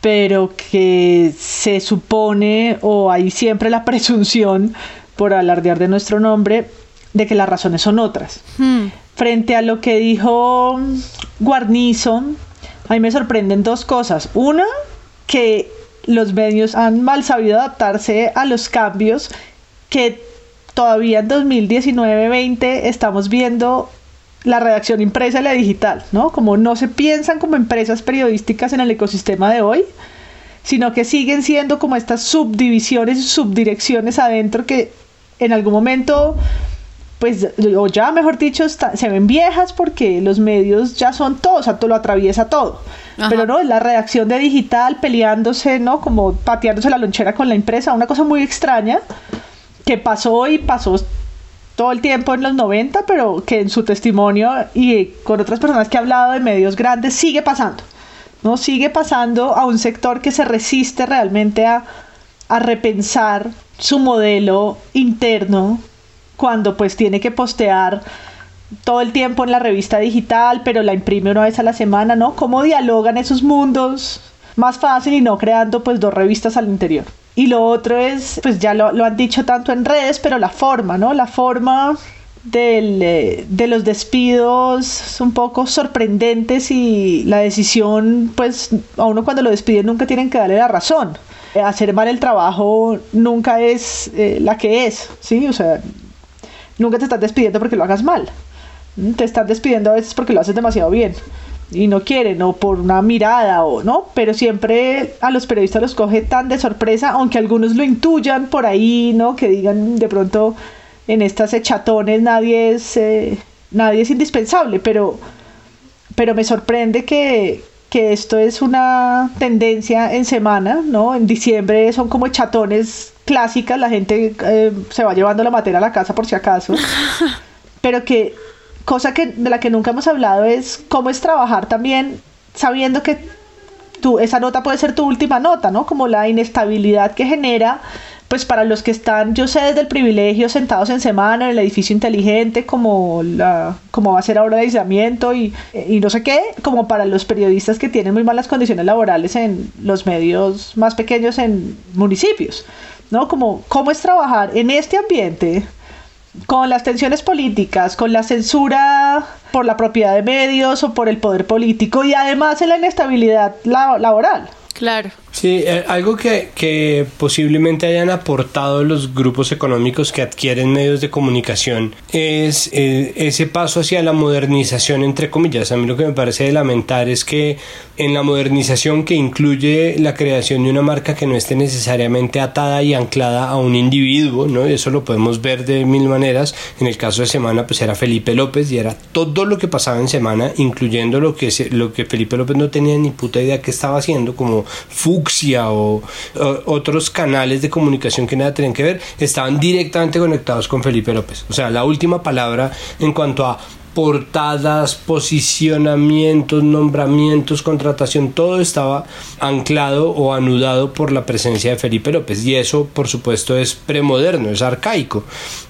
pero que se supone o hay siempre la presunción por alardear de nuestro nombre de que las razones son otras. Hmm. Frente a lo que dijo Guarnizo, a mí me sorprenden dos cosas. Una, que los medios han mal sabido adaptarse a los cambios que todavía en 2019-20 estamos viendo la redacción impresa y la digital, ¿no? Como no se piensan como empresas periodísticas en el ecosistema de hoy, sino que siguen siendo como estas subdivisiones subdirecciones adentro que en algún momento, pues, o ya mejor dicho, se ven viejas porque los medios ya son todos, o sea, todo lo atraviesa todo. Pero no, la redacción de digital peleándose, ¿no? Como pateándose la lonchera con la empresa, una cosa muy extraña que pasó y pasó todo el tiempo en los 90, pero que en su testimonio y con otras personas que ha hablado de medios grandes sigue pasando. ¿no? Sigue pasando a un sector que se resiste realmente a, a repensar su modelo interno cuando pues tiene que postear todo el tiempo en la revista digital, pero la imprime una vez a la semana, ¿no? ¿Cómo dialogan esos mundos más fácil y no creando pues dos revistas al interior? Y lo otro es, pues ya lo, han dicho tanto en redes, pero la forma, ¿no? La forma del, eh, de los despidos un poco sorprendentes y la decisión, pues a uno cuando lo despiden nunca tienen que darle la razón. Hacer mal el trabajo nunca es eh, la que es, ¿sí? O sea, nunca te estás despidiendo porque lo hagas mal. Te estás despidiendo a veces porque lo haces demasiado bien y no quieren o por una mirada o no, pero siempre a los periodistas los coge tan de sorpresa, aunque algunos lo intuyan por ahí, ¿no? Que digan de pronto en estas echatones nadie es eh, nadie es indispensable, pero pero me sorprende que, que esto es una tendencia en semana, ¿no? En diciembre son como echatones clásicas, la gente eh, se va llevando la materia a la casa por si acaso, pero que cosa que, de la que nunca hemos hablado es cómo es trabajar también sabiendo que tú, esa nota puede ser tu última nota, ¿no? Como la inestabilidad que genera, pues para los que están, yo sé desde el privilegio, sentados en semana en el edificio inteligente, como, la, como va a ser ahora el aislamiento y, y no sé qué, como para los periodistas que tienen muy malas condiciones laborales en los medios más pequeños en municipios, ¿no? Como cómo es trabajar en este ambiente con las tensiones políticas, con la censura por la propiedad de medios o por el poder político y además en la inestabilidad laboral. Claro. Sí, eh, algo que, que, posiblemente hayan aportado los grupos económicos que adquieren medios de comunicación es eh, ese paso hacia la modernización, entre comillas. A mí lo que me parece de lamentar es que en la modernización que incluye la creación de una marca que no esté necesariamente atada y anclada a un individuo, ¿no? Eso lo podemos ver de mil maneras. En el caso de Semana, pues era Felipe López y era todo lo que pasaba en Semana, incluyendo lo que, lo que Felipe López no tenía ni puta idea que estaba haciendo, como O, otros canales de comunicación que nada tenían que ver, estaban directamente conectados con Felipe López. O sea, la última palabra en cuanto a portadas, posicionamientos, nombramientos, contratación, todo estaba anclado o anudado por la presencia de Felipe López. Y eso, por supuesto, es premoderno, es arcaico.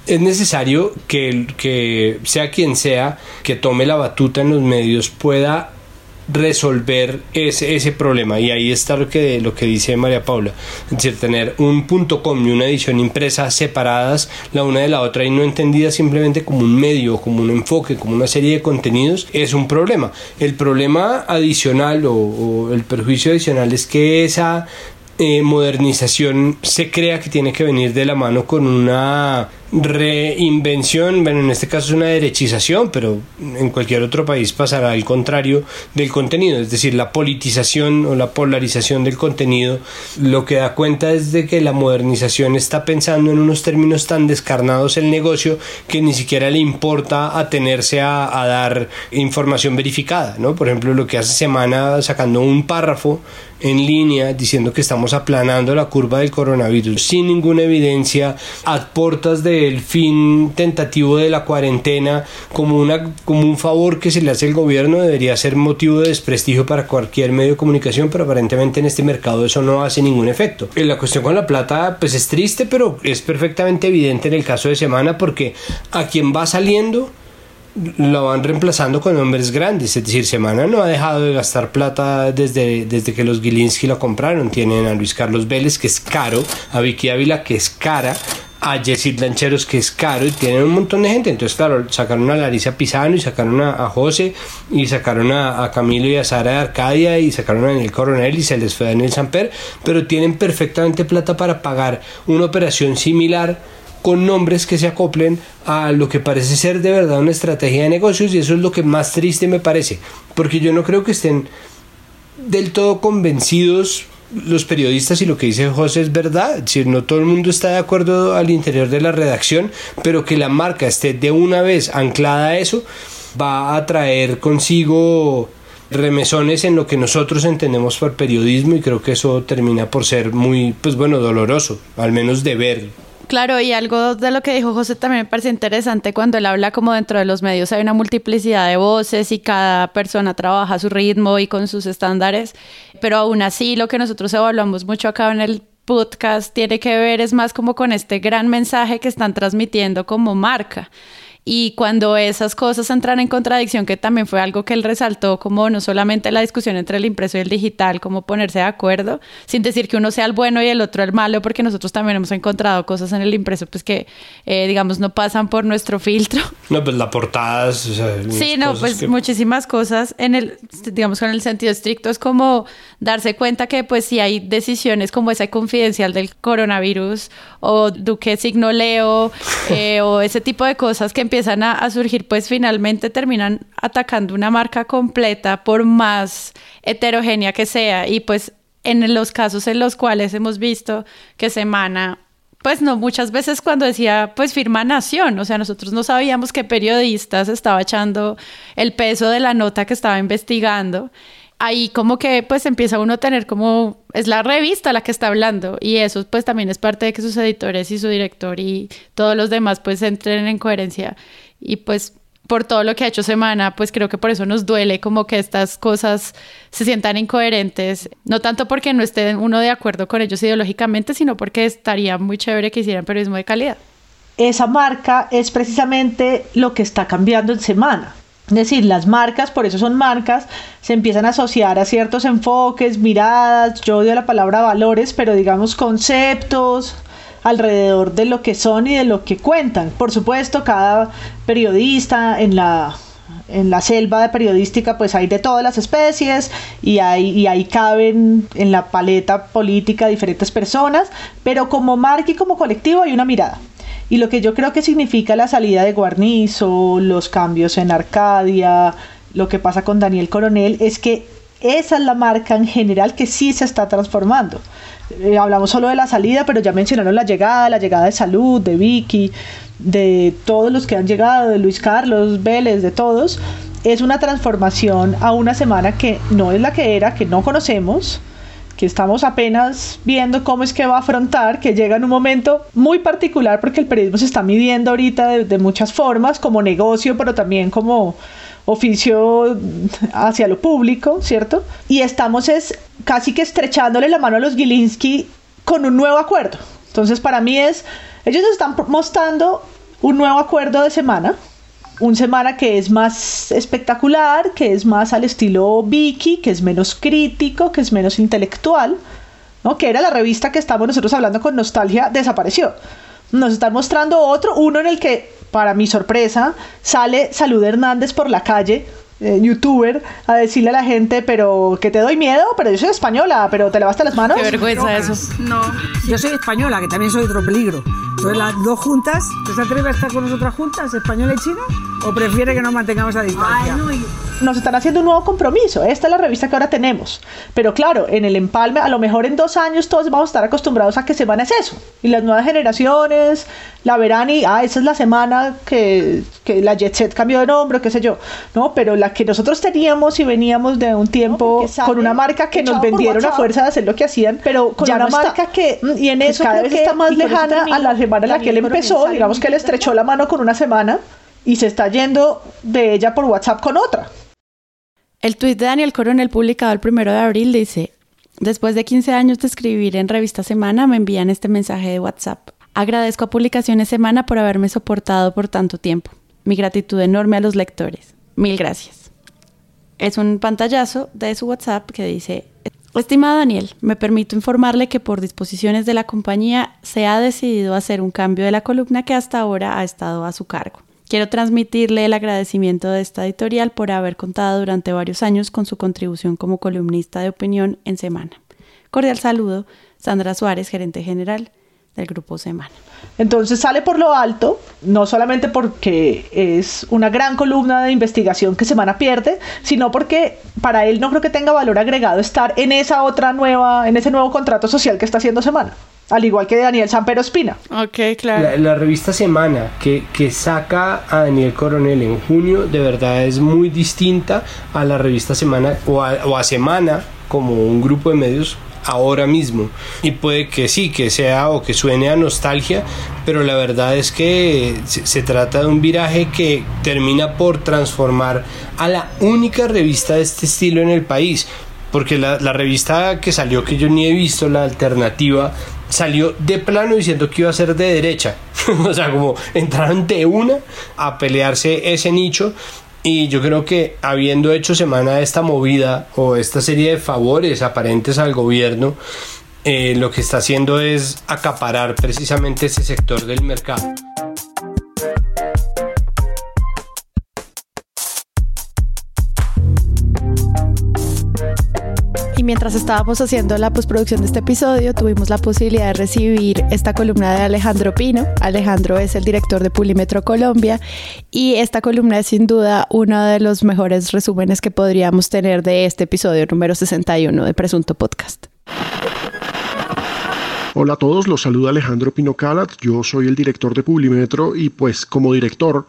Es necesario que, que sea quien sea que tome la batuta en los medios pueda resolver ese, ese problema. Y ahí está lo que, lo que dice María Paula. Es decir, tener un punto com y una edición impresa separadas la una de la otra y no entendidas simplemente como un medio, como un enfoque, como una serie de contenidos es un problema. El problema adicional o el perjuicio adicional es que esa eh, modernización se crea que tiene que venir de la mano con una reinvención, bueno, en este caso es una derechización, pero en cualquier otro país pasará al contrario del contenido, es decir, la politización o la polarización del contenido, lo que da cuenta es de que la modernización está pensando en unos términos tan descarnados el negocio que ni siquiera le importa atenerse a, dar información verificada, ¿no? Por ejemplo, lo que hace semana sacando un párrafo en línea diciendo que estamos aplanando la curva del coronavirus sin ninguna evidencia a portas del fin tentativo de la cuarentena como, una, como un favor que se le hace al gobierno debería ser motivo de desprestigio para cualquier medio de comunicación pero aparentemente en este mercado eso no hace ningún efecto la cuestión con la plata pues es triste pero es perfectamente evidente en el caso de Semana porque a quien va saliendo lo van reemplazando con nombres grandes. Es decir, Semana no ha dejado de gastar plata desde, desde que los Gilinski lo compraron. Tienen a Luis Carlos Vélez, que es caro, a Vicky Ávila, que es cara, a Jessit Lancheros, que es caro, y tienen un montón de gente. Entonces, claro, sacaron a Larisa Pisano, y sacaron a, José, y sacaron a, a, Camilo y a Sara de Arcadia, y sacaron a Daniel Coronel, y se les fue a Daniel Samper, pero tienen perfectamente plata para pagar una operación similar con nombres que se acoplen a lo que parece ser de verdad una estrategia de negocios y eso es lo que más triste me parece, porque yo no creo que estén del todo convencidos los periodistas y lo que dice José es verdad, si no todo el mundo está de acuerdo al interior de la redacción, pero que la marca esté de una vez anclada a eso, va a traer consigo remesones en lo que nosotros entendemos por periodismo y creo que eso termina por ser muy, pues bueno, doloroso, al menos de ver Claro, y algo de lo que dijo José también me parece interesante cuando él habla como dentro de los medios hay una multiplicidad de voces y cada persona trabaja a su ritmo y con sus estándares, pero aún así lo que nosotros evaluamos mucho acá en el podcast tiene que ver es más como con este gran mensaje que están transmitiendo como marca. Y cuando esas cosas entran en contradicción, que también fue algo que él resaltó, como no solamente la discusión entre el impreso y el digital, como ponerse de acuerdo, sin decir que uno sea el bueno y el otro el malo, porque nosotros también hemos encontrado cosas en el impreso, pues que, eh, digamos, no pasan por nuestro filtro. No, pues la portada, o sea, Sí, no, pues muchísimas cosas en el, digamos, con el sentido estricto es como darse cuenta que, pues, si hay decisiones como esa confidencial del coronavirus o Duque Signo Leo eh, o ese tipo de cosas que empiezan a, surgir, pues finalmente terminan atacando una marca completa por más heterogénea que sea. Y pues en los casos en los cuales hemos visto que Semana pues no, muchas veces cuando decía, pues firma Nación, o sea, nosotros no sabíamos qué periodistas estaba echando el peso de la nota que estaba investigando ahí como que pues empieza uno a tener como es la revista la que está hablando y eso pues también es parte de que sus editores y su director y todos los demás pues entren en coherencia y pues por todo lo que ha hecho Semana, pues creo que por eso nos duele como que estas cosas se sientan incoherentes, no tanto porque no esté uno de acuerdo con ellos ideológicamente, sino porque estaría muy chévere que hicieran periodismo de calidad. Esa marca es precisamente lo que está cambiando en Semana. Es decir, las marcas, por eso son marcas, se empiezan a asociar a ciertos enfoques, miradas, yo odio la palabra valores, pero digamos conceptos alrededor de lo que son y de lo que cuentan. Por supuesto, cada periodista en la en la selva de periodística pues hay de todas las especies y, hay, y ahí caben en la paleta política diferentes personas, pero como marca y como colectivo hay una mirada. Y lo que yo creo que significa la salida de Guarnizo, los cambios en Arcadia, lo que pasa con Daniel Coronel, es que esa es la marca en general que sí se está transformando. Eh, hablamos solo de la salida, pero ya mencionaron la llegada, la llegada de Salud, de Vicky, de todos los que han llegado, de Luis Carlos, Vélez, de todos. Es una transformación a una semana que no es la que era, que no conocemos, que estamos apenas viendo cómo es que va a afrontar, que llega en un momento muy particular porque el periodismo se está midiendo ahorita de, muchas formas, como negocio, pero también como oficio hacia lo público, ¿cierto? Y estamos es casi que estrechándole la mano a los Gilinski con un nuevo acuerdo. Entonces para mí es, ellos están mostrando un nuevo acuerdo de semana, un semana que es más espectacular, que es más al estilo Vicky, que es menos crítico, que es menos intelectual, ¿no? que era la revista que estamos nosotros hablando con nostalgia, desapareció. Nos están mostrando otro, uno en el que, para mi sorpresa, sale Salud Hernández por la calle eh, youtuber a decirle a la gente, pero que te doy miedo, pero yo soy española, pero te lavaste las manos. Qué vergüenza eso. No, yo soy española, que también soy otro peligro. Entonces las dos juntas, ¿te atreves a estar con nosotras juntas, española y china? ¿O prefiere que nos mantengamos a distancia? Nos están haciendo un nuevo compromiso. Esta es la revista que ahora tenemos. Pero claro, en el empalme, a lo mejor en dos años todos vamos a estar acostumbrados a que semana es eso. Y las nuevas generaciones la verán y, ah, esa es la semana que, que la Jet Set cambió de nombre, qué sé yo. No, pero la que nosotros teníamos y veníamos de un tiempo con una marca que nos vendieron a fuerza de hacer lo que hacían, pero con una marca que, mm, y en pues eso cada vez está más lejana a la semana en la que él empezó, digamos que él estrechó la mano con una semana y se está yendo de ella por WhatsApp con otra. El tuit de Daniel Coronel publicado el primero de abril dice, después de 15 años de escribir en Revista Semana, me envían este mensaje de WhatsApp. Agradezco a Publicaciones Semana por haberme soportado por tanto tiempo. Mi gratitud enorme a los lectores. Mil gracias. Es un pantallazo de su WhatsApp que dice, Estimado Daniel, me permito informarle que por disposiciones de la compañía se ha decidido hacer un cambio de la columna que hasta ahora ha estado a su cargo. Quiero transmitirle el agradecimiento de esta editorial por haber contado durante varios años con su contribución como columnista de opinión en Semana. Cordial saludo, Sandra Suárez, gerente general del Grupo Semana. Entonces sale por lo alto, no solamente porque es una gran columna de investigación que Semana pierde, sino porque para él no creo que tenga valor agregado estar en esa otra nueva, en ese nuevo contrato social que está haciendo Semana. Al igual que Daniel Sampero Espina. Ok, claro. La, revista Semana que, que, saca a Daniel Coronel en junio de verdad es muy distinta a la revista Semana o o a Semana como un grupo de medios ahora mismo. Y puede que sí, que sea o que suene a nostalgia, pero la verdad es que se, trata de un viraje que termina por transformar a la única revista de este estilo en el país. Porque la, la revista que salió, que yo ni he visto, la alternativa, salió de plano diciendo que iba a ser de derecha. o sea, como entraron de una a pelearse ese nicho y yo creo que habiendo hecho semana esta movida o esta serie de favores aparentes al gobierno, eh, lo que está haciendo es acaparar precisamente ese sector del mercado. Mientras estábamos haciendo la postproducción de este episodio, tuvimos la posibilidad de recibir esta columna de Alejandro Pino. Alejandro es el director de Pulímetro Colombia y esta columna es sin duda uno de los mejores resúmenes que podríamos tener de este episodio número 61 de Presunto Podcast. Hola a todos, los saluda Alejandro Pino Calat, yo soy el director de Publimetro y pues como director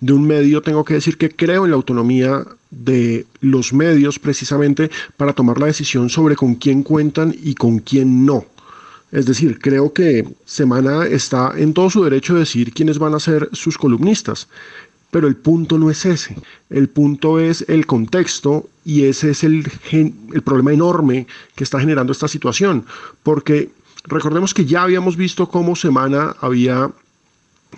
de un medio tengo que decir que creo en la autonomía de los medios precisamente para tomar la decisión sobre con quién cuentan y con quién no. Es decir, creo que Semana está en todo su derecho de decir quiénes van a ser sus columnistas. Pero el punto no es ese. El punto es el contexto y ese es el, el problema enorme que está generando esta situación. Porque recordemos que ya habíamos visto cómo Semana había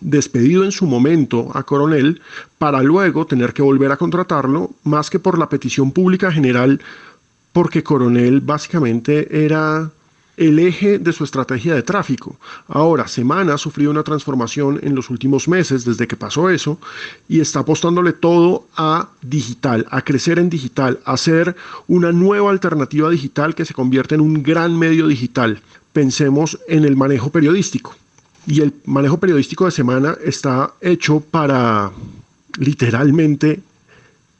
despedido en su momento a Coronel para luego tener que volver a contratarlo, más que por la petición pública general, porque Coronel básicamente era el eje de su estrategia de tráfico. Ahora, Semana ha sufrido una transformación en los últimos meses desde que pasó eso y está apostándole todo a digital, a crecer en digital, a ser una nueva alternativa digital que se convierte en un gran medio digital. Pensemos en el manejo periodístico. Y el manejo periodístico de semana está hecho para literalmente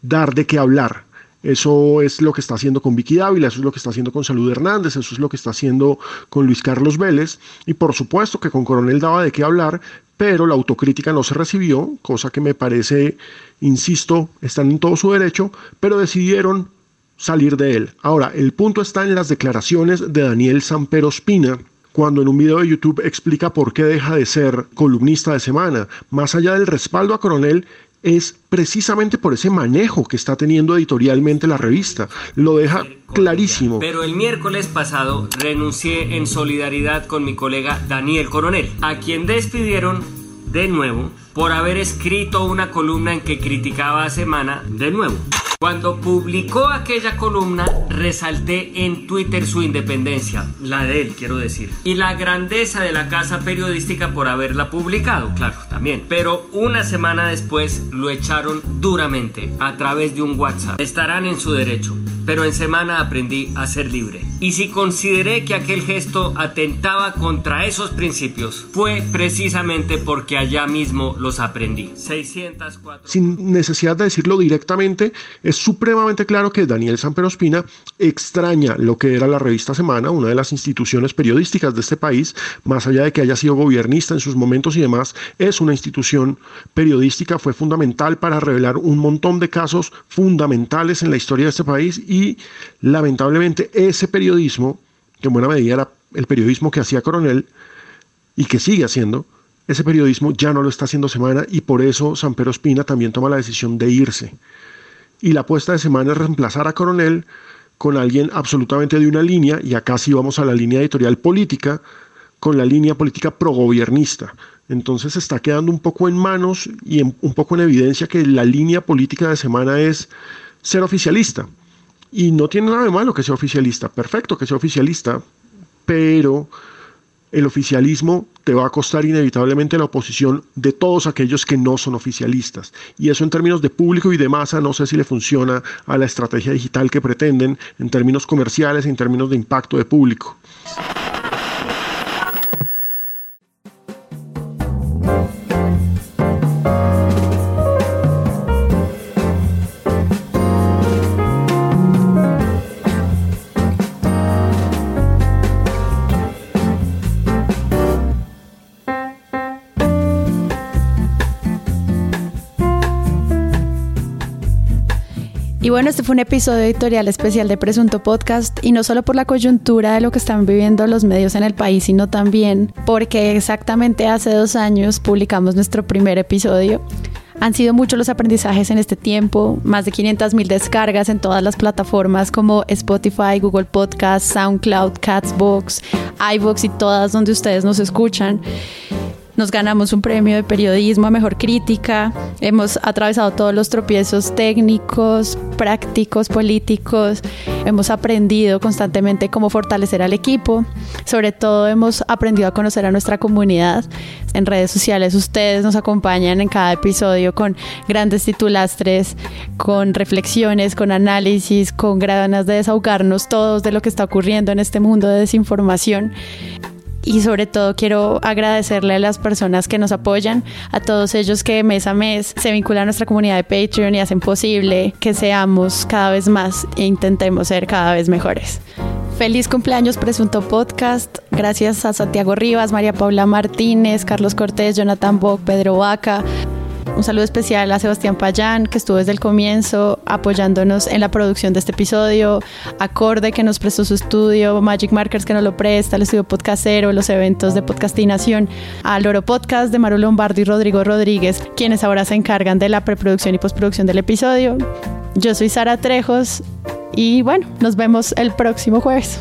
dar de qué hablar. Eso es lo que está haciendo con Vicky Dávila, eso es lo que está haciendo con Salud Hernández, eso es lo que está haciendo con Luis Carlos Vélez. Y por supuesto que con Coronel daba de qué hablar, pero la autocrítica no se recibió, cosa que me parece, insisto, están en todo su derecho, pero decidieron salir de él. Ahora, el punto está en las declaraciones de Daniel Sampero Espina, cuando en un video de YouTube explica por qué deja de ser columnista de semana. Más allá del respaldo a Coronel, es precisamente por ese manejo que está teniendo editorialmente la revista. Lo deja clarísimo. Pero el miércoles pasado renuncié en solidaridad con mi colega Daniel Coronel, a quien despidieron de nuevo por haber escrito una columna en que criticaba a Semana de nuevo. Cuando publicó aquella columna, resalté en Twitter su independencia, la de él, quiero decir, y la grandeza de la casa periodística por haberla publicado, claro, también. Pero una semana después lo echaron duramente a través de un WhatsApp. Estarán en su derecho pero en semana aprendí a ser libre. Y si consideré que aquel gesto atentaba contra esos principios, fue precisamente porque allá mismo los aprendí. 604. Sin necesidad de decirlo directamente, es supremamente claro que Daniel Samperospina extraña lo que era la revista Semana, una de las instituciones periodísticas de este país, más allá de que haya sido gobernista en sus momentos y demás, es una institución periodística, fue fundamental para revelar un montón de casos fundamentales en la historia de este país y lamentablemente ese periodismo, que en buena medida era el periodismo que hacía Coronel y que sigue haciendo, ese periodismo ya no lo está haciendo Semana y por eso San Pedro Espina también toma la decisión de irse. Y la apuesta de Semana es reemplazar a Coronel con alguien absolutamente de una línea, y acá sí vamos a la línea editorial política, con la línea política progobiernista. Entonces está quedando un poco en manos y un poco en evidencia que la línea política de semana es ser oficialista. Y no tiene nada de malo que sea oficialista, perfecto que sea oficialista, pero el oficialismo te va a costar inevitablemente la oposición de todos aquellos que no son oficialistas. Y eso en términos de público y de masa no sé si le funciona a la estrategia digital que pretenden en términos comerciales, en términos de impacto de público. Y bueno, este fue un episodio editorial especial de Presunto Podcast y no solo por la coyuntura de lo que están viviendo los medios en el país, sino también porque exactamente hace dos años publicamos nuestro primer episodio. Han sido muchos los aprendizajes en este tiempo, más de 500 mil descargas en todas las plataformas como Spotify, Google Podcast, SoundCloud, Catsbox, iVoox y todas donde ustedes nos escuchan. Nos ganamos un premio de periodismo a mejor crítica. Hemos atravesado todos los tropiezos técnicos, prácticos, políticos. Hemos aprendido constantemente cómo fortalecer al equipo. Sobre todo hemos aprendido a conocer a nuestra comunidad. En redes sociales ustedes nos acompañan en cada episodio con grandes titulastres, con reflexiones, con análisis, con ganas de desahogarnos todos de lo que está ocurriendo en este mundo de desinformación y sobre todo quiero agradecerle a las personas que nos apoyan, a todos ellos que mes a mes se vinculan a nuestra comunidad de Patreon y hacen posible que seamos cada vez más e intentemos ser cada vez mejores. Feliz cumpleaños Presunto Podcast. Gracias a Santiago Rivas, María Paula Martínez, Carlos Cortés, Jonathan Bock, Pedro Vaca, un saludo especial a Sebastián Payán, que estuvo desde el comienzo apoyándonos en la producción de este episodio, Acorde, que nos prestó su estudio, Magic Markers, que nos lo presta, el estudio podcastero, los eventos de podcastinación, al Oro Podcast de Maru Lombardo y Rodrigo Rodríguez, quienes ahora se encargan de la preproducción y postproducción del episodio. Yo soy Sara Trejos y bueno, nos vemos el próximo jueves.